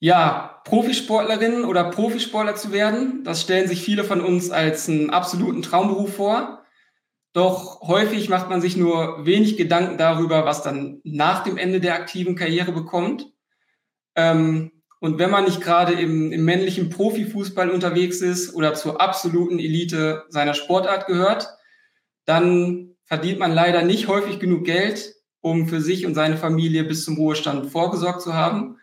Ja, Profisportlerin oder Profisportler zu werden, das stellen sich viele von uns als einen absoluten Traumberuf vor. Doch häufig macht man sich nur wenig Gedanken darüber, was dann nach dem Ende der aktiven Karriere bekommt. Ähm, und wenn man nicht gerade im, im männlichen Profifußball unterwegs ist oder zur absoluten Elite seiner Sportart gehört, dann verdient man leider nicht häufig genug Geld, um für sich und seine Familie bis zum Ruhestand vorgesorgt zu haben.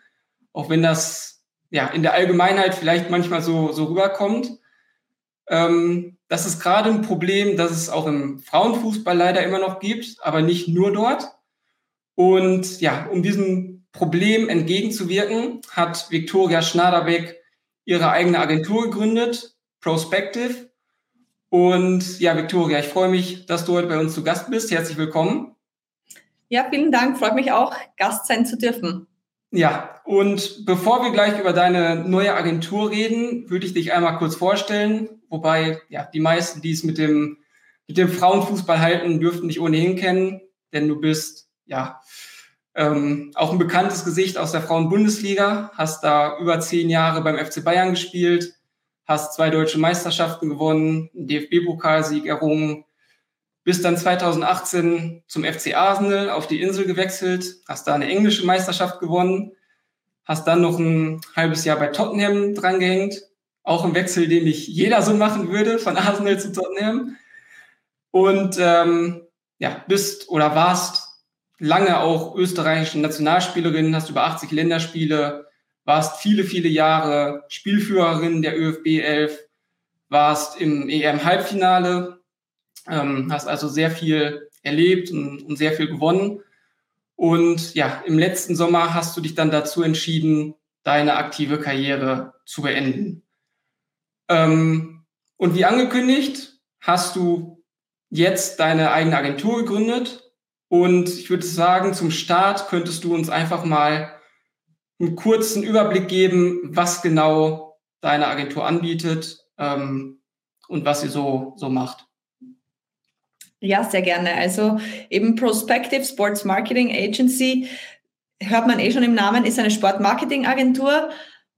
Auch wenn das ja in der Allgemeinheit vielleicht manchmal so, so rüberkommt. Ähm, das ist gerade ein Problem, das es auch im Frauenfußball leider immer noch gibt, aber nicht nur dort. Und ja, um diesem Problem entgegenzuwirken, hat Viktoria Schnaderbeck ihre eigene Agentur gegründet, Prospective. Und ja, Viktoria, ich freue mich, dass du heute bei uns zu Gast bist. Herzlich willkommen. Ja, vielen Dank. Freut mich auch, Gast sein zu dürfen. Ja, und bevor wir gleich über deine neue Agentur reden, würde ich dich einmal kurz vorstellen. Wobei, ja, die meisten, die es mit dem, mit dem Frauenfußball halten, dürften dich ohnehin kennen, denn du bist, ja, ähm, auch ein bekanntes Gesicht aus der Frauenbundesliga, hast da über zehn Jahre beim FC Bayern gespielt, hast zwei deutsche Meisterschaften gewonnen, einen DFB-Pokalsieg errungen, bist dann 2018 zum FC Arsenal auf die Insel gewechselt, hast da eine englische Meisterschaft gewonnen, hast dann noch ein halbes Jahr bei Tottenham drangehängt, auch ein Wechsel, den nicht jeder so machen würde, von Arsenal zu Tottenham. Und ähm, ja, bist oder warst lange auch österreichische Nationalspielerin, hast über 80 Länderspiele, warst viele, viele Jahre Spielführerin der ÖFB 11, warst im EM-Halbfinale ähm, hast also sehr viel erlebt und, und sehr viel gewonnen. Und ja, im letzten Sommer hast du dich dann dazu entschieden, deine aktive Karriere zu beenden. Ähm, und wie angekündigt, hast du jetzt deine eigene Agentur gegründet. Und ich würde sagen, zum Start könntest du uns einfach mal einen kurzen Überblick geben, was genau deine Agentur anbietet ähm, und was sie so, so macht. Ja, sehr gerne. Also eben Prospective Sports Marketing Agency, hört man eh schon im Namen, ist eine Sportmarketingagentur.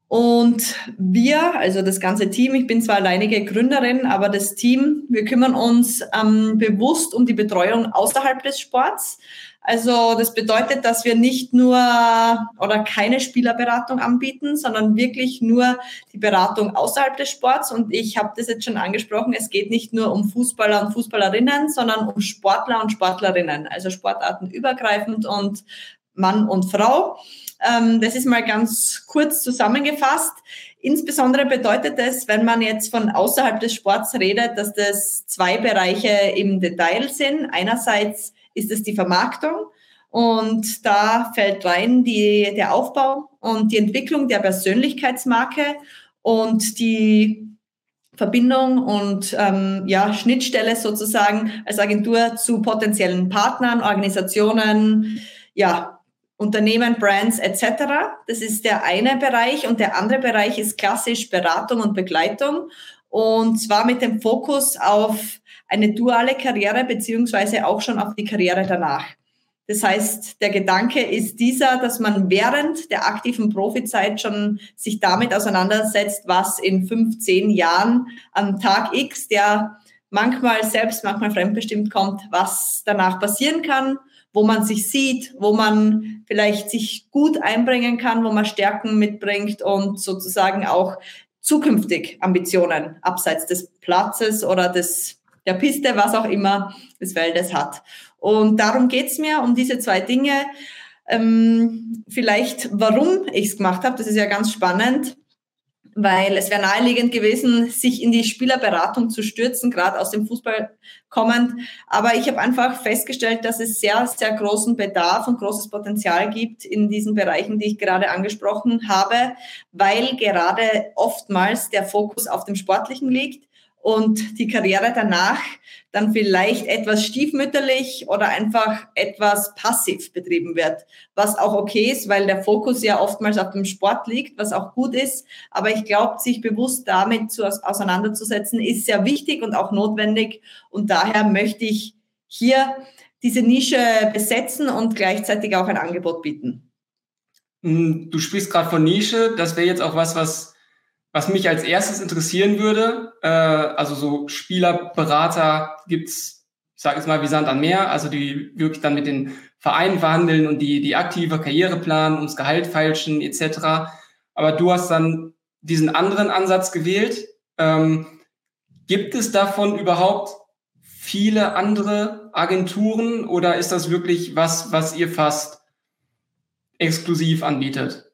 Und wir, also das ganze Team, ich bin zwar alleinige Gründerin, aber das Team, wir kümmern uns ähm, bewusst um die Betreuung außerhalb des Sports. Also das bedeutet, dass wir nicht nur oder keine Spielerberatung anbieten, sondern wirklich nur die Beratung außerhalb des Sports. Und ich habe das jetzt schon angesprochen, es geht nicht nur um Fußballer und Fußballerinnen, sondern um Sportler und Sportlerinnen, also Sportarten übergreifend und Mann und Frau. Ähm, das ist mal ganz kurz zusammengefasst. Insbesondere bedeutet es, wenn man jetzt von außerhalb des Sports redet, dass das zwei Bereiche im Detail sind. Einerseits ist es die Vermarktung. Und da fällt rein die, der Aufbau und die Entwicklung der Persönlichkeitsmarke und die Verbindung und ähm, ja, Schnittstelle sozusagen als Agentur zu potenziellen Partnern, Organisationen, ja, Unternehmen, Brands etc. Das ist der eine Bereich und der andere Bereich ist klassisch Beratung und Begleitung und zwar mit dem Fokus auf eine duale Karriere beziehungsweise auch schon auf die Karriere danach. Das heißt, der Gedanke ist dieser, dass man während der aktiven Profizeit schon sich damit auseinandersetzt, was in 15 Jahren am Tag X, der manchmal selbst, manchmal fremdbestimmt kommt, was danach passieren kann, wo man sich sieht, wo man vielleicht sich gut einbringen kann, wo man Stärken mitbringt und sozusagen auch zukünftig Ambitionen abseits des Platzes oder des der Piste, was auch immer des Feldes hat. Und darum geht's mir, um diese zwei Dinge. Ähm, vielleicht, warum ich es gemacht habe, das ist ja ganz spannend, weil es wäre naheliegend gewesen, sich in die Spielerberatung zu stürzen, gerade aus dem Fußball kommend. Aber ich habe einfach festgestellt, dass es sehr, sehr großen Bedarf und großes Potenzial gibt in diesen Bereichen, die ich gerade angesprochen habe, weil gerade oftmals der Fokus auf dem Sportlichen liegt und die Karriere danach dann vielleicht etwas stiefmütterlich oder einfach etwas passiv betrieben wird, was auch okay ist, weil der Fokus ja oftmals auf dem Sport liegt, was auch gut ist. Aber ich glaube, sich bewusst damit zu, auseinanderzusetzen, ist sehr wichtig und auch notwendig. Und daher möchte ich hier diese Nische besetzen und gleichzeitig auch ein Angebot bieten. hm, du sprichst gerade von Nische. Das wäre jetzt auch was, was, was mich als erstes interessieren würde. Äh, also so Spielerberater gibt's, ich sage jetzt mal wie Sand am Meer, also die wirklich dann mit den Vereinen verhandeln und die, die aktive Karriere planen, ums Gehalt feilschen etc. Aber du hast dann diesen anderen Ansatz gewählt. Ähm, gibt es davon überhaupt viele andere Agenturen oder ist das wirklich was, was ihr fast exklusiv anbietet?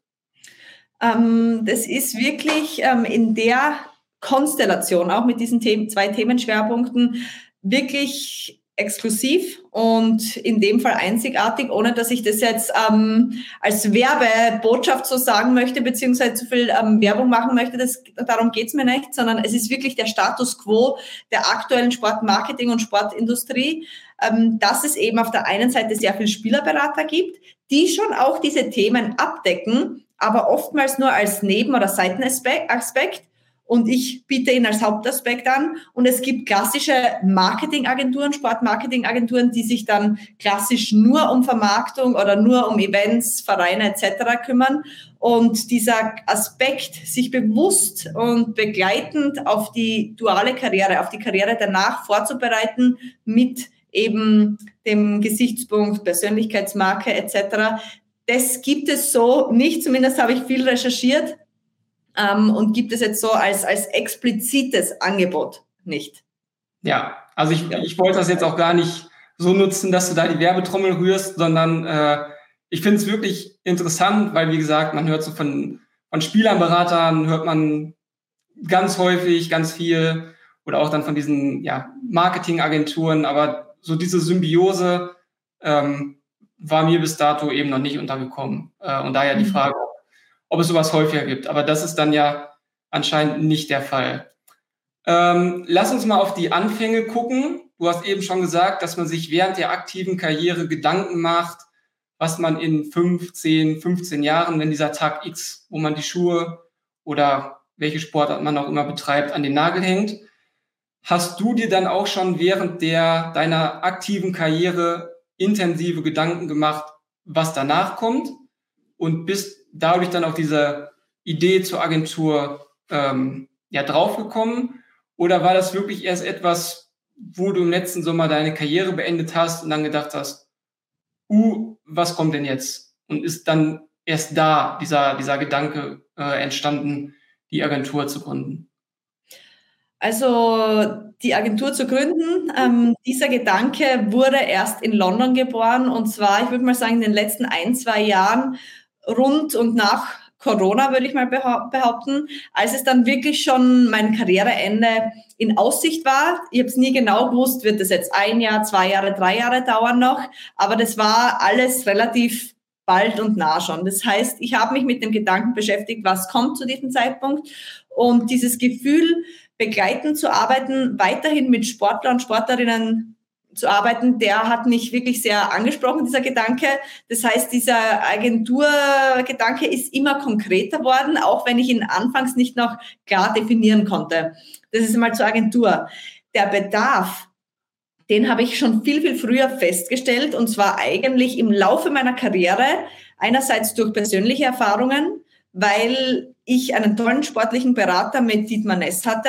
Ähm, das ist wirklich ähm, in der Konstellation, auch mit diesen Themen, zwei Themenschwerpunkten, wirklich exklusiv und in dem Fall einzigartig, ohne dass ich das jetzt ähm, als Werbebotschaft so sagen möchte, beziehungsweise zu viel ähm, Werbung machen möchte. Das, darum geht's mir nicht, sondern es ist wirklich der Status quo der aktuellen Sportmarketing und Sportindustrie, ähm, dass es eben auf der einen Seite sehr viel Spielerberater gibt, die schon auch diese Themen abdecken, aber oftmals nur als Neben- oder Seitenaspekt und ich biete ihn als Hauptaspekt an. Und es gibt klassische Marketingagenturen, Sportmarketingagenturen, die sich dann klassisch nur um Vermarktung oder nur um Events, Vereine etc. kümmern. Und dieser Aspekt, sich bewusst und begleitend auf die duale Karriere, auf die Karriere danach vorzubereiten mit eben dem Gesichtspunkt Persönlichkeitsmarke etc., das gibt es so nicht, zumindest habe ich viel recherchiert ähm, und gibt es jetzt so als, als explizites Angebot nicht. Ja, also ich, ich wollte das jetzt auch gar nicht so nutzen, dass du da die Werbetrommel rührst, sondern äh, ich finde es wirklich interessant, weil wie gesagt, man hört so von, von Spielernberatern, hört man ganz häufig, ganz viel oder auch dann von diesen ja, Marketingagenturen, aber so diese Symbiose ähm, war mir bis dato eben noch nicht untergekommen. Äh, und daher die mhm. Frage, ob es sowas häufiger gibt. Aber das ist dann ja anscheinend nicht der Fall. Ähm, lass uns mal auf die Anfänge gucken. Du hast eben schon gesagt, dass man sich während der aktiven Karriere Gedanken macht, was man in 15, 15 Jahren, wenn dieser Tag X, wo man die Schuhe oder welche Sportart man auch immer betreibt, an den Nagel hängt. Hast du dir dann auch schon während der, deiner aktiven Karriere intensive Gedanken gemacht, was danach kommt? Und bist dadurch dann auf diese Idee zur Agentur ähm, ja draufgekommen? Oder war das wirklich erst etwas, wo du im letzten Sommer deine Karriere beendet hast und dann gedacht hast, uh, was kommt denn jetzt? Und ist dann erst da dieser, dieser Gedanke äh, entstanden, die Agentur zu gründen? Also die Agentur zu gründen, ähm, dieser Gedanke wurde erst in London geboren und zwar, ich würde mal sagen, in den letzten ein, zwei Jahren rund und nach Corona, würde ich mal behaupten, als es dann wirklich schon mein Karriereende in Aussicht war. Ich habe es nie genau gewusst, wird das jetzt ein Jahr, zwei Jahre, drei Jahre dauern noch, aber das war alles relativ bald und nah schon. Das heißt, ich habe mich mit dem Gedanken beschäftigt, was kommt zu diesem Zeitpunkt und dieses Gefühl, begleitend zu arbeiten, weiterhin mit Sportler und Sportlerinnen zu arbeiten, der hat mich wirklich sehr angesprochen, dieser Gedanke. Das heißt, dieser Agenturgedanke ist immer konkreter worden, auch wenn ich ihn anfangs nicht noch klar definieren konnte. Das ist einmal zur Agentur. Der Bedarf, den habe ich schon viel, viel früher festgestellt und zwar eigentlich im Laufe meiner Karriere, einerseits durch persönliche Erfahrungen, weil ich einen tollen sportlichen Berater mit Dietmar Ness hatte,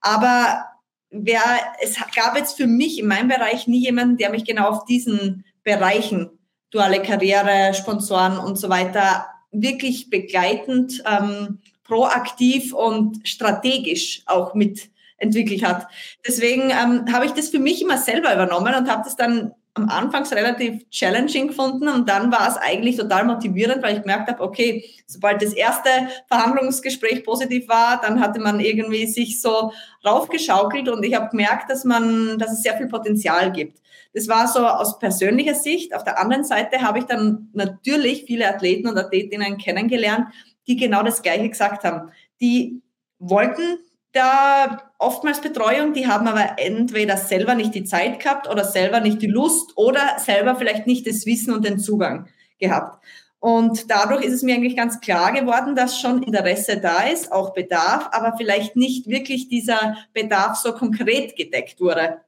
aber wer, es gab jetzt für mich in meinem Bereich nie jemanden, der mich genau auf diesen Bereichen, duale Karriere, Sponsoren und so weiter, wirklich begleitend, ähm, proaktiv und strategisch auch mitentwickelt hat. Deswegen ähm, habe ich das für mich immer selber übernommen und habe das dann am Anfang relativ challenging gefunden und dann war es eigentlich total motivierend, weil ich gemerkt habe, okay, sobald das erste Verhandlungsgespräch positiv war, dann hatte man irgendwie sich so raufgeschaukelt und ich habe gemerkt, dass man, dass es sehr viel Potenzial gibt. Das war so aus persönlicher Sicht. Auf der anderen Seite habe ich dann natürlich viele Athleten und Athletinnen kennengelernt, die genau das Gleiche gesagt haben. Die wollten da oftmals Betreuung, die haben aber entweder selber nicht die Zeit gehabt oder selber nicht die Lust oder selber vielleicht nicht das Wissen und den Zugang gehabt. Und dadurch ist es mir eigentlich ganz klar geworden, dass schon Interesse da ist, auch Bedarf, aber vielleicht nicht wirklich dieser Bedarf so konkret gedeckt wurde.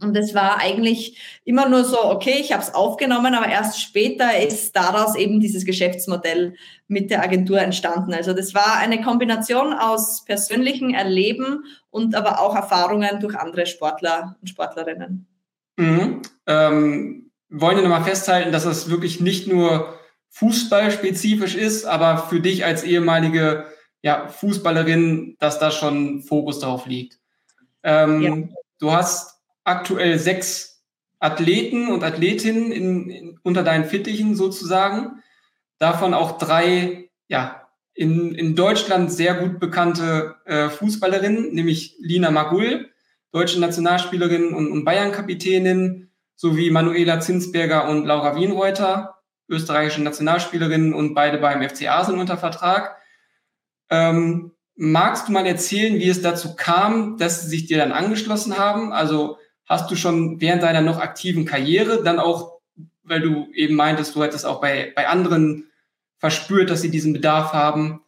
Und es war eigentlich immer nur so, okay, ich habe es aufgenommen, aber erst später ist daraus eben dieses Geschäftsmodell mit der Agentur entstanden. Also das war eine Kombination aus persönlichen Erleben und aber auch Erfahrungen durch andere Sportler und Sportlerinnen. Mhm. Ähm, wollen wir nochmal festhalten, dass es wirklich nicht nur fußballspezifisch ist, aber für dich als ehemalige ja, Fußballerin, dass da schon Fokus darauf liegt. Ähm, ja. Du hast aktuell sechs Athleten und Athletinnen in, in, unter deinen Fittichen sozusagen. Davon auch drei, ja, in, in Deutschland sehr gut bekannte äh, Fußballerinnen, nämlich Lina Magul, deutsche Nationalspielerin und, und Bayern-Kapitänin, sowie Manuela Zinsberger und Laura Wienreuter, österreichische Nationalspielerinnen und beide beim FC Arsenal unter Vertrag. Ähm, magst du mal erzählen, wie es dazu kam, dass sie sich dir dann angeschlossen haben? Also hast du schon während deiner noch aktiven Karriere dann auch, weil du eben meintest, du hättest auch bei, bei anderen verspürt, dass sie diesen Bedarf haben,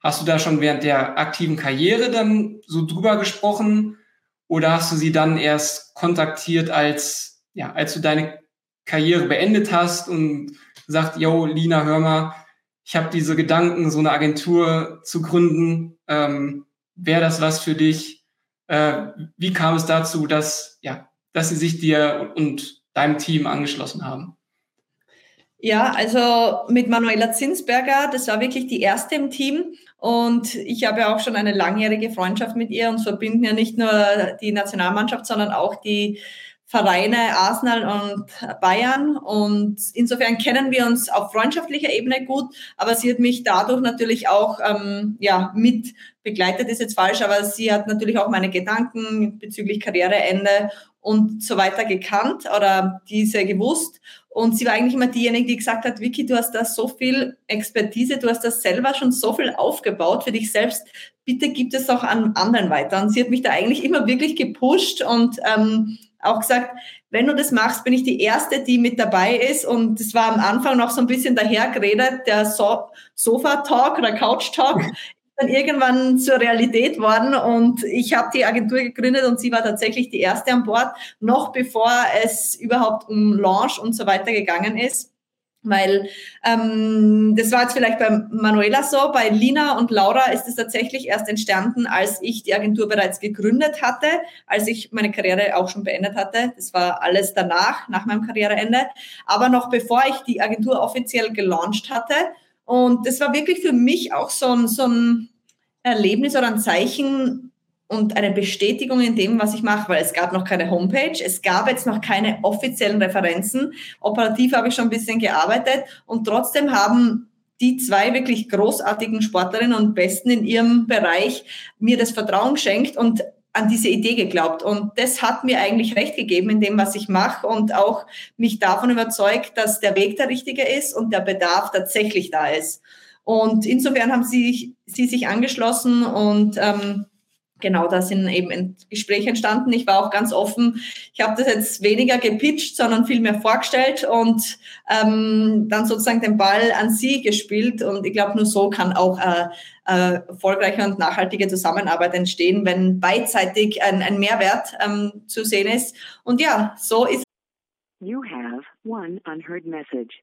hast du da schon während der aktiven Karriere dann so drüber gesprochen oder hast du sie dann erst kontaktiert, als, ja, als du deine Karriere beendet hast und gesagt, yo, Lina, hör mal, ich habe diese Gedanken, so eine Agentur zu gründen. Ähm, Wäre das was für dich? Äh, wie kam es dazu, dass, ja, dass sie sich dir und deinem Team angeschlossen haben? Ja, also mit Manuela Zinsberger, das war wirklich die erste im Team. Und ich habe ja auch schon eine langjährige Freundschaft mit ihr und verbinden ja nicht nur die Nationalmannschaft, sondern auch die Vereine Arsenal und Bayern. Und insofern kennen wir uns auf freundschaftlicher Ebene gut, aber sie hat mich dadurch natürlich auch ähm, ja, mit begleitet, ist jetzt falsch, aber sie hat natürlich auch meine Gedanken bezüglich Karriereende und so weiter gekannt oder diese gewusst. Und sie war eigentlich immer diejenige, die gesagt hat, Vicky, du hast da so viel Expertise, du hast das selber schon so viel aufgebaut für dich selbst. Bitte gib es auch an anderen weiter. Und sie hat mich da eigentlich immer wirklich gepusht und ähm, auch gesagt, wenn du das machst, bin ich die Erste, die mit dabei ist. Und es war am Anfang noch so ein bisschen dahergeredet, der so Sofa-Talk oder Couch-Talk dann irgendwann zur Realität worden und ich habe die Agentur gegründet und sie war tatsächlich die erste an Bord, noch bevor es überhaupt um Launch und so weiter gegangen ist. Weil ähm, das war jetzt vielleicht bei Manuela so, bei Lina und Laura ist es tatsächlich erst entstanden, als ich die Agentur bereits gegründet hatte, als ich meine Karriere auch schon beendet hatte. Das war alles danach, nach meinem Karriereende. Aber noch bevor ich die Agentur offiziell gelauncht hatte. Und das war wirklich für mich auch so ein, so ein Erlebnis oder ein Zeichen, und eine Bestätigung in dem, was ich mache, weil es gab noch keine Homepage, es gab jetzt noch keine offiziellen Referenzen. Operativ habe ich schon ein bisschen gearbeitet und trotzdem haben die zwei wirklich großartigen Sportlerinnen und Besten in ihrem Bereich mir das Vertrauen geschenkt und an diese Idee geglaubt. Und das hat mir eigentlich recht gegeben in dem, was ich mache und auch mich davon überzeugt, dass der Weg der richtige ist und der Bedarf tatsächlich da ist. Und insofern haben sie, sie sich angeschlossen und ähm, genau, da sind eben Gespräche entstanden. Ich war auch ganz offen. Ich habe das jetzt weniger gepitcht, sondern viel mehr vorgestellt und ähm, dann sozusagen den Ball an Sie gespielt. Und ich glaube, nur so kann auch äh, äh, erfolgreiche und nachhaltige Zusammenarbeit entstehen, wenn beidseitig ein, ein Mehrwert ähm, zu sehen ist. Und ja, so ist. You have one unheard message.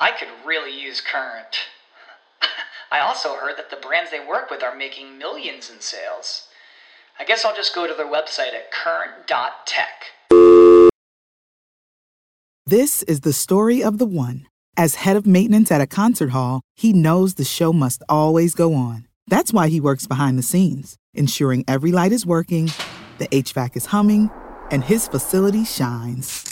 I could really use Current. I also heard that the brands they work with are making millions in sales. I guess I'll just go to their website at current.tech. This is the story of the one. As head of maintenance at a concert hall, he knows the show must always go on. That's why he works behind the scenes, ensuring every light is working, the HVAC is humming, and his facility shines.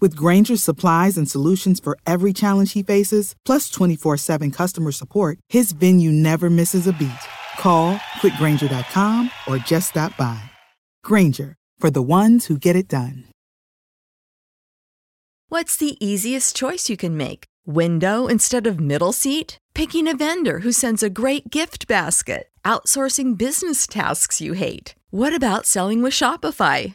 With Granger's supplies and solutions for every challenge he faces, plus 24 7 customer support, his venue never misses a beat. Call quickgranger.com or just stop by. Granger, for the ones who get it done. What's the easiest choice you can make? Window instead of middle seat? Picking a vendor who sends a great gift basket? Outsourcing business tasks you hate? What about selling with Shopify?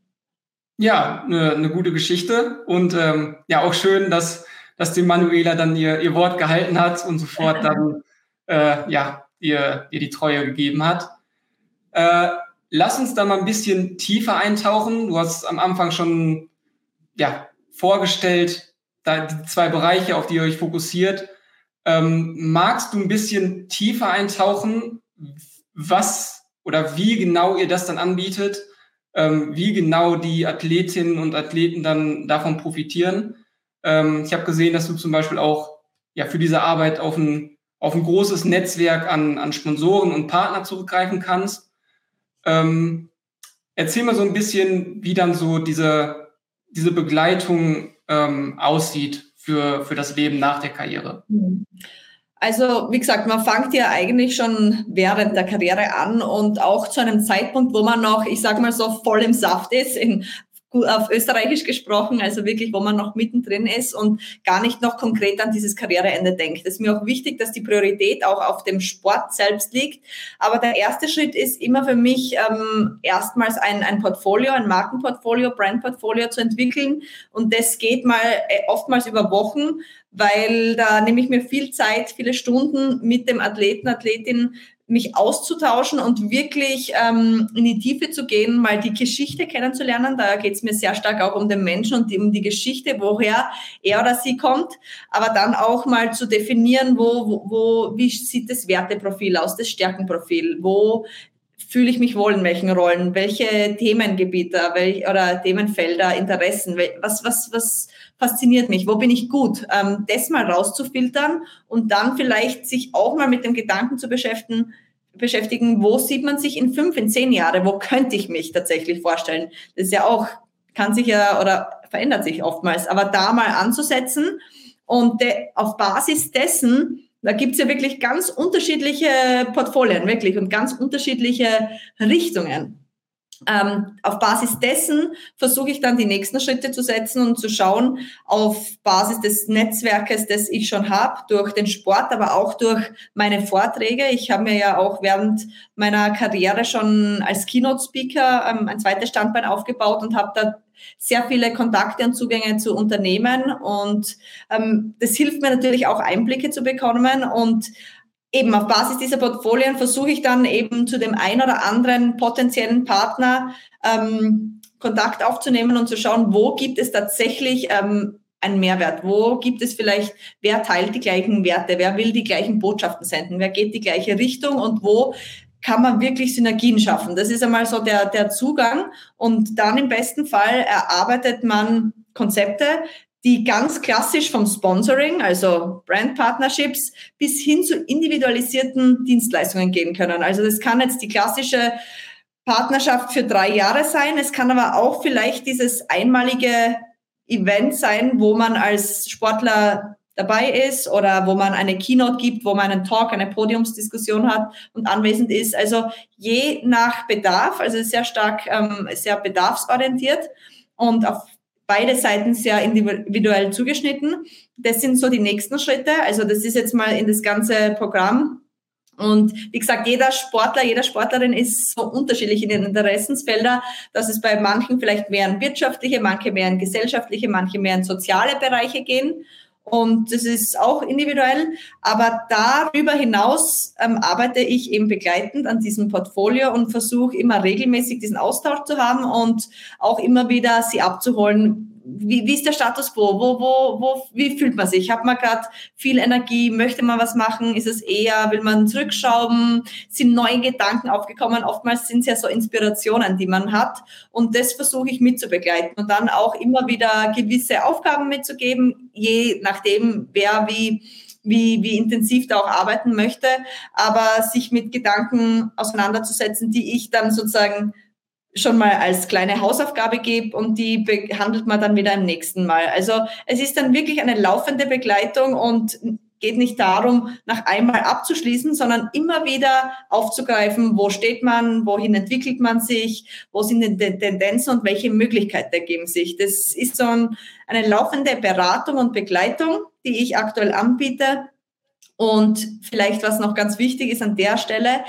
Ja, eine, eine gute Geschichte und ähm, ja auch schön, dass, dass die Manuela dann ihr, ihr Wort gehalten hat und sofort dann äh, ja, ihr, ihr die Treue gegeben hat. Äh, lass uns da mal ein bisschen tiefer eintauchen. Du hast am Anfang schon ja, vorgestellt, da die zwei Bereiche, auf die ihr euch fokussiert. Ähm, magst du ein bisschen tiefer eintauchen, was oder wie genau ihr das dann anbietet? Ähm, wie genau die Athletinnen und Athleten dann davon profitieren. Ähm, ich habe gesehen, dass du zum Beispiel auch ja, für diese Arbeit auf ein, auf ein großes Netzwerk an, an Sponsoren und Partner zurückgreifen kannst. Ähm, erzähl mal so ein bisschen, wie dann so diese, diese Begleitung ähm, aussieht für, für das Leben nach der Karriere. Mhm. Also, wie gesagt, man fängt ja eigentlich schon während der Karriere an und auch zu einem Zeitpunkt, wo man noch, ich sage mal so, voll im Saft ist, in, auf Österreichisch gesprochen, also wirklich, wo man noch mittendrin ist und gar nicht noch konkret an dieses Karriereende denkt. Es ist mir auch wichtig, dass die Priorität auch auf dem Sport selbst liegt. Aber der erste Schritt ist immer für mich ähm, erstmals ein, ein Portfolio, ein Markenportfolio, Brandportfolio zu entwickeln. Und das geht mal äh, oftmals über Wochen weil da nehme ich mir viel Zeit, viele Stunden mit dem Athleten, Athletin mich auszutauschen und wirklich ähm, in die Tiefe zu gehen, mal die Geschichte kennenzulernen. Da geht es mir sehr stark auch um den Menschen und um die Geschichte, woher er oder sie kommt, aber dann auch mal zu definieren, wo, wo, wo wie sieht das Werteprofil aus, das Stärkenprofil, wo fühle ich mich wohl in welchen Rollen, welche Themengebiete welch, oder Themenfelder, Interessen, was, was, was fasziniert mich, wo bin ich gut, ähm, das mal rauszufiltern und dann vielleicht sich auch mal mit dem Gedanken zu beschäftigen, beschäftigen, wo sieht man sich in fünf, in zehn Jahren, wo könnte ich mich tatsächlich vorstellen. Das ist ja auch, kann sich ja oder verändert sich oftmals, aber da mal anzusetzen und de, auf Basis dessen da gibt's ja wirklich ganz unterschiedliche Portfolien, wirklich, und ganz unterschiedliche Richtungen. Ähm, auf Basis dessen versuche ich dann die nächsten Schritte zu setzen und zu schauen, auf Basis des Netzwerkes, das ich schon habe, durch den Sport, aber auch durch meine Vorträge. Ich habe mir ja auch während meiner Karriere schon als Keynote-Speaker ähm, ein zweites Standbein aufgebaut und habe da sehr viele Kontakte und Zugänge zu Unternehmen. Und ähm, das hilft mir natürlich auch Einblicke zu bekommen. Und eben auf Basis dieser Portfolien versuche ich dann eben zu dem ein oder anderen potenziellen Partner ähm, Kontakt aufzunehmen und zu schauen, wo gibt es tatsächlich ähm, einen Mehrwert? Wo gibt es vielleicht, wer teilt die gleichen Werte, wer will die gleichen Botschaften senden, wer geht die gleiche Richtung? Und wo kann man wirklich Synergien schaffen. Das ist einmal so der, der Zugang. Und dann im besten Fall erarbeitet man Konzepte, die ganz klassisch vom Sponsoring, also Brand Partnerships, bis hin zu individualisierten Dienstleistungen gehen können. Also das kann jetzt die klassische Partnerschaft für drei Jahre sein. Es kann aber auch vielleicht dieses einmalige Event sein, wo man als Sportler dabei ist oder wo man eine Keynote gibt, wo man einen Talk, eine Podiumsdiskussion hat und anwesend ist. Also je nach Bedarf, also sehr stark, ähm, sehr bedarfsorientiert und auf beide Seiten sehr individuell zugeschnitten. Das sind so die nächsten Schritte. Also das ist jetzt mal in das ganze Programm. Und wie gesagt, jeder Sportler, jeder Sportlerin ist so unterschiedlich in den Interessensfelder, dass es bei manchen vielleicht mehr in wirtschaftliche, manche mehr in gesellschaftliche, manche mehr in soziale Bereiche gehen. Und das ist auch individuell. Aber darüber hinaus ähm, arbeite ich eben begleitend an diesem Portfolio und versuche immer regelmäßig diesen Austausch zu haben und auch immer wieder sie abzuholen, wie, wie ist der Status quo? Wo, wo, wo, wie fühlt man sich? Hat man gerade viel Energie? Möchte man was machen? Ist es eher, will man zurückschrauben? Sind neue Gedanken aufgekommen? Oftmals sind es ja so Inspirationen, die man hat. Und das versuche ich mitzubegleiten und dann auch immer wieder gewisse Aufgaben mitzugeben, je nachdem, wer wie wie, wie intensiv da auch arbeiten möchte, aber sich mit Gedanken auseinanderzusetzen, die ich dann sozusagen schon mal als kleine Hausaufgabe gebe und die behandelt man dann wieder im nächsten Mal. Also es ist dann wirklich eine laufende Begleitung und geht nicht darum, nach einmal abzuschließen, sondern immer wieder aufzugreifen, wo steht man, wohin entwickelt man sich, wo sind die Tendenzen und welche Möglichkeiten ergeben sich. Das ist so ein, eine laufende Beratung und Begleitung, die ich aktuell anbiete. Und vielleicht, was noch ganz wichtig ist an der Stelle,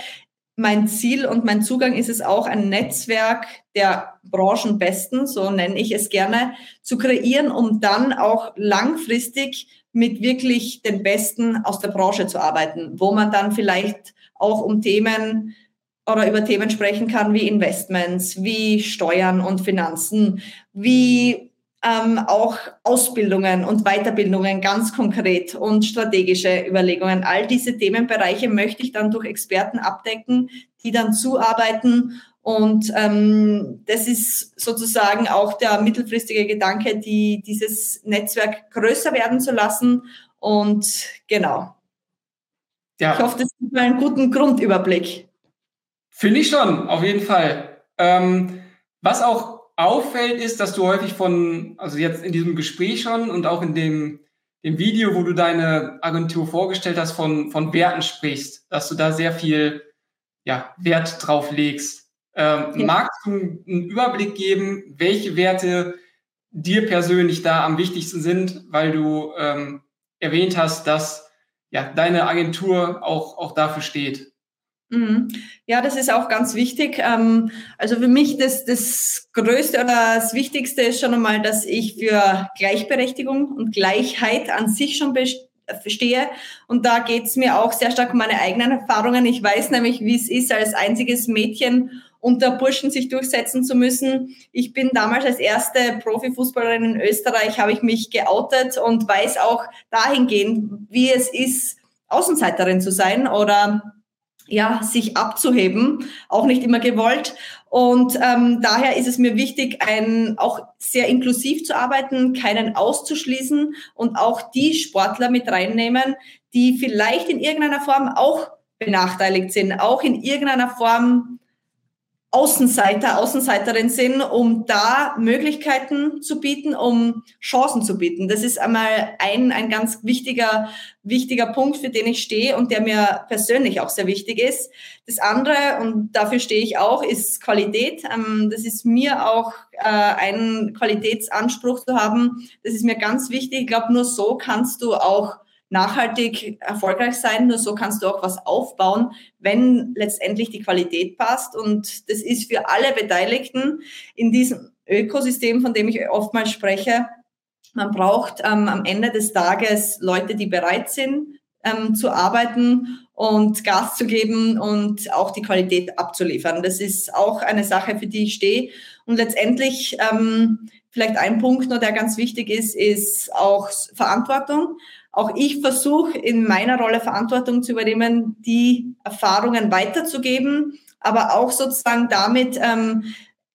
mein Ziel und mein Zugang ist es auch, ein Netzwerk der Branchenbesten, so nenne ich es gerne, zu kreieren, um dann auch langfristig mit wirklich den Besten aus der Branche zu arbeiten, wo man dann vielleicht auch um Themen oder über Themen sprechen kann wie Investments, wie Steuern und Finanzen, wie ähm, auch Ausbildungen und Weiterbildungen ganz konkret und strategische Überlegungen. All diese Themenbereiche möchte ich dann durch Experten abdecken, die dann zuarbeiten. Und ähm, das ist sozusagen auch der mittelfristige Gedanke, die, dieses Netzwerk größer werden zu lassen. Und genau. Ja. Ich hoffe, das gibt mir einen guten Grundüberblick. Finde ich schon, auf jeden Fall. Ähm, was auch auffällt, ist, dass du häufig von, also jetzt in diesem Gespräch schon und auch in dem, dem Video, wo du deine Agentur vorgestellt hast, von, von Werten sprichst, dass du da sehr viel ja, Wert drauf legst. Ähm, ja. Magst du einen Überblick geben, welche Werte dir persönlich da am wichtigsten sind, weil du ähm, erwähnt hast, dass ja, deine Agentur auch, auch dafür steht? Mhm. Ja, das ist auch ganz wichtig. Ähm, also für mich das, das Größte oder das Wichtigste ist schon einmal, dass ich für Gleichberechtigung und Gleichheit an sich schon stehe. Und da geht es mir auch sehr stark um meine eigenen Erfahrungen. Ich weiß nämlich, wie es ist, als einziges Mädchen unter Burschen sich durchsetzen zu müssen. Ich bin damals als erste Profifußballerin in Österreich, habe ich mich geoutet und weiß auch dahingehend, wie es ist, Außenseiterin zu sein oder ja, sich abzuheben, auch nicht immer gewollt. Und ähm, daher ist es mir wichtig, ein, auch sehr inklusiv zu arbeiten, keinen auszuschließen und auch die Sportler mit reinnehmen, die vielleicht in irgendeiner Form auch benachteiligt sind, auch in irgendeiner Form Außenseiter, Außenseiterin sind, um da Möglichkeiten zu bieten, um Chancen zu bieten. Das ist einmal ein, ein ganz wichtiger, wichtiger Punkt, für den ich stehe und der mir persönlich auch sehr wichtig ist. Das andere, und dafür stehe ich auch, ist Qualität. Ähm, das ist mir auch äh, ein Qualitätsanspruch zu haben. Das ist mir ganz wichtig. Ich glaube, nur so kannst du auch nachhaltig erfolgreich sein. Nur so kannst du auch was aufbauen, wenn letztendlich die Qualität passt. Und das ist für alle Beteiligten in diesem Ökosystem, von dem ich oftmals spreche. Man braucht ähm, am Ende des Tages Leute, die bereit sind ähm, zu arbeiten und Gas zu geben und auch die Qualität abzuliefern. Das ist auch eine Sache, für die ich stehe. Und letztendlich ähm, vielleicht ein Punkt noch, der ganz wichtig ist, ist auch Verantwortung. Auch ich versuche in meiner Rolle Verantwortung zu übernehmen, die Erfahrungen weiterzugeben, aber auch sozusagen damit ähm,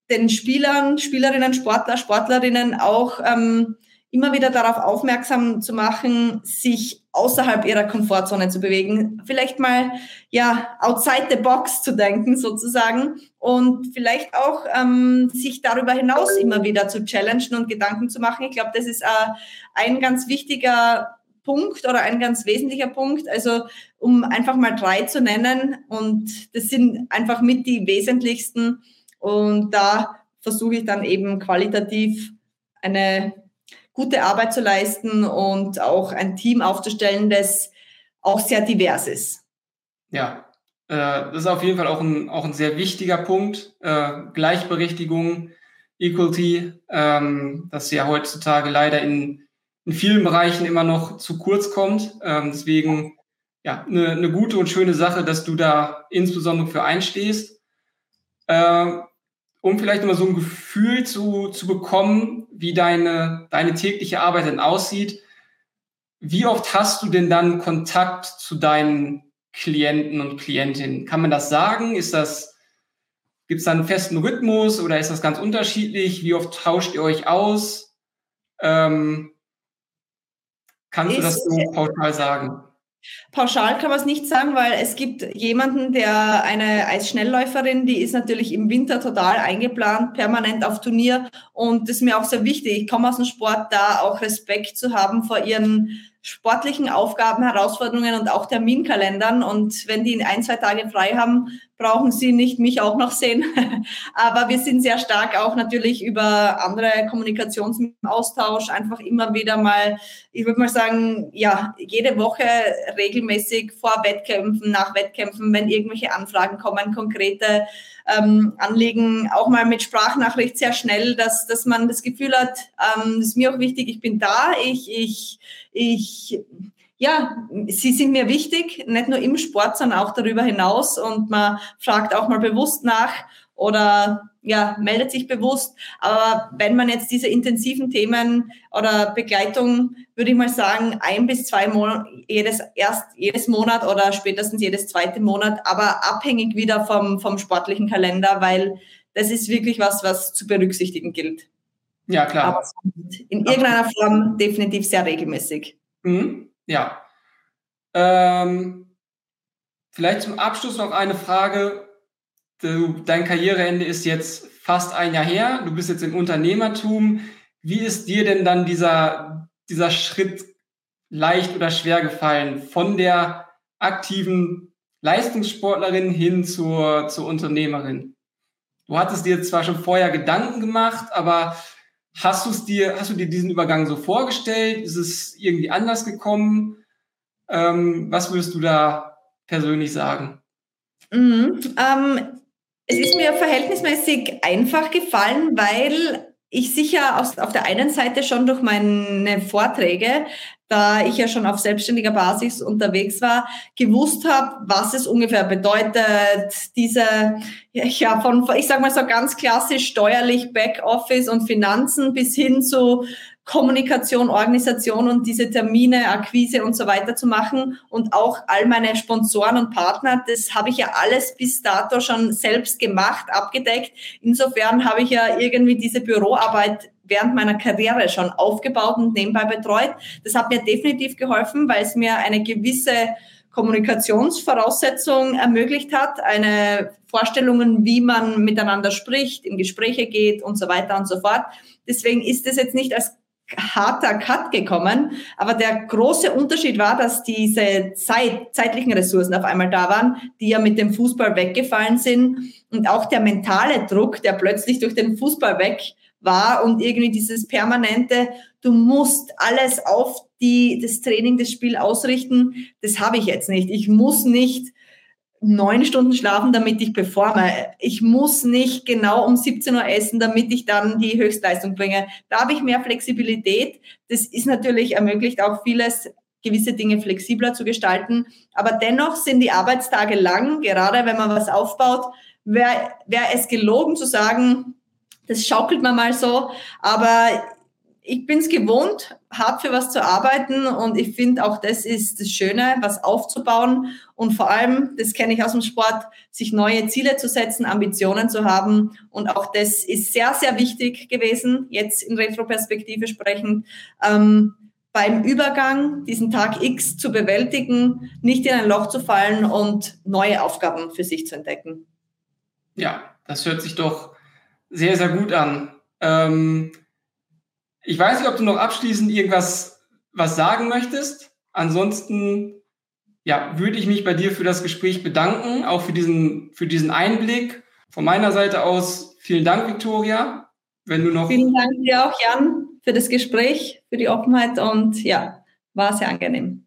den Spielern, Spielerinnen, Sportler, Sportlerinnen auch ähm, immer wieder darauf aufmerksam zu machen, sich außerhalb ihrer Komfortzone zu bewegen, vielleicht mal ja outside the box zu denken sozusagen und vielleicht auch ähm, sich darüber hinaus immer wieder zu challengen und Gedanken zu machen. Ich glaube, das ist äh, ein ganz wichtiger Punkt oder ein ganz wesentlicher Punkt. Also um einfach mal drei zu nennen und das sind einfach mit die wesentlichsten und da versuche ich dann eben qualitativ eine gute Arbeit zu leisten und auch ein Team aufzustellen, das auch sehr divers ist. Ja, äh, das ist auf jeden Fall auch ein, auch ein sehr wichtiger Punkt. Äh, Gleichberechtigung, Equality, ähm, das ja heutzutage leider in in vielen Bereichen immer noch zu kurz kommt. Ähm, deswegen ja, eine, eine gute und schöne Sache, dass du da insbesondere für einstehst. Äh, um vielleicht immer so ein Gefühl zu, zu bekommen, wie deine, deine tägliche Arbeit denn aussieht. Wie oft hast du denn dann Kontakt zu deinen Klienten und Klientinnen? Kann man das sagen? Ist das, gibt es da einen festen Rhythmus oder ist das ganz unterschiedlich? Wie oft tauscht ihr euch aus? Ähm, kannst du das so pauschal sagen? Pauschal kann man es nicht sagen, weil es gibt jemanden, der eine Eisschnellläuferin, die ist natürlich im Winter total eingeplant, permanent auf Turnier und das ist mir auch sehr wichtig. Ich komme aus dem Sport, da auch Respekt zu haben vor ihren sportlichen Aufgaben, Herausforderungen und auch Terminkalendern. Und wenn die ein, zwei Tage frei haben, brauchen sie nicht mich auch noch sehen. Aber wir sind sehr stark auch natürlich über andere Kommunikationsaustausch, einfach immer wieder mal, ich würde mal sagen, ja, jede Woche regelmäßig vor Wettkämpfen, nach Wettkämpfen, wenn irgendwelche Anfragen kommen, konkrete ähm, Anliegen, auch mal mit Sprachnachricht sehr schnell, dass, dass man das Gefühl hat, ähm, ist mir auch wichtig, ich bin da, ich, ich, ich, ja, sie sind mir wichtig, nicht nur im Sport, sondern auch darüber hinaus und man fragt auch mal bewusst nach oder ja, meldet sich bewusst. Aber wenn man jetzt diese intensiven Themen oder Begleitung, würde ich mal sagen, ein bis zwei Monate, jedes, erst jedes Monat oder spätestens jedes zweite Monat, aber abhängig wieder vom, vom sportlichen Kalender, weil das ist wirklich was, was zu berücksichtigen gilt. Ja, klar. Aber in irgendeiner Form definitiv sehr regelmäßig. Mhm. Ja. Ähm, vielleicht zum Abschluss noch eine Frage du, dein Karriereende ist jetzt fast ein Jahr her, du bist jetzt im Unternehmertum. Wie ist dir denn dann dieser, dieser Schritt leicht oder schwer gefallen von der aktiven Leistungssportlerin hin zur, zur Unternehmerin? Du hattest dir zwar schon vorher Gedanken gemacht, aber hast du dir, hast du dir diesen Übergang so vorgestellt? Ist es irgendwie anders gekommen? Ähm, was würdest du da persönlich sagen? Mhm, ähm, es ist mir verhältnismäßig einfach gefallen, weil ich sicher aus, auf der einen Seite schon durch meine Vorträge, da ich ja schon auf selbstständiger Basis unterwegs war, gewusst habe, was es ungefähr bedeutet, diese, ja, von, ich sag mal so ganz klassisch steuerlich Backoffice und Finanzen bis hin zu Kommunikation, Organisation und diese Termine, Akquise und so weiter zu machen und auch all meine Sponsoren und Partner, das habe ich ja alles bis dato schon selbst gemacht, abgedeckt. Insofern habe ich ja irgendwie diese Büroarbeit während meiner Karriere schon aufgebaut und nebenbei betreut. Das hat mir definitiv geholfen, weil es mir eine gewisse Kommunikationsvoraussetzung ermöglicht hat, eine Vorstellungen, wie man miteinander spricht, in Gespräche geht und so weiter und so fort. Deswegen ist es jetzt nicht als harter Cut gekommen. Aber der große Unterschied war, dass diese Zeit, zeitlichen Ressourcen auf einmal da waren, die ja mit dem Fußball weggefallen sind. Und auch der mentale Druck, der plötzlich durch den Fußball weg war und irgendwie dieses permanente, du musst alles auf die, das Training, das Spiel ausrichten, das habe ich jetzt nicht. Ich muss nicht neun Stunden schlafen, damit ich performe. Ich muss nicht genau um 17 Uhr essen, damit ich dann die Höchstleistung bringe. Da habe ich mehr Flexibilität. Das ist natürlich ermöglicht auch vieles, gewisse Dinge flexibler zu gestalten. Aber dennoch sind die Arbeitstage lang, gerade wenn man was aufbaut. Wäre wär es gelogen zu sagen, das schaukelt man mal so. Aber ich bin es gewohnt, hart für was zu arbeiten und ich finde auch das ist das Schöne, was aufzubauen und vor allem, das kenne ich aus dem Sport, sich neue Ziele zu setzen, Ambitionen zu haben und auch das ist sehr, sehr wichtig gewesen, jetzt in Retroperspektive sprechend, ähm, beim Übergang diesen Tag X zu bewältigen, nicht in ein Loch zu fallen und neue Aufgaben für sich zu entdecken. Ja, das hört sich doch sehr, sehr gut an. Ähm ich weiß nicht, ob du noch abschließend irgendwas was sagen möchtest. Ansonsten ja, würde ich mich bei dir für das Gespräch bedanken, auch für diesen, für diesen Einblick. Von meiner Seite aus vielen Dank, Victoria. Wenn du noch vielen Dank dir auch, Jan, für das Gespräch, für die Offenheit und ja, war sehr angenehm.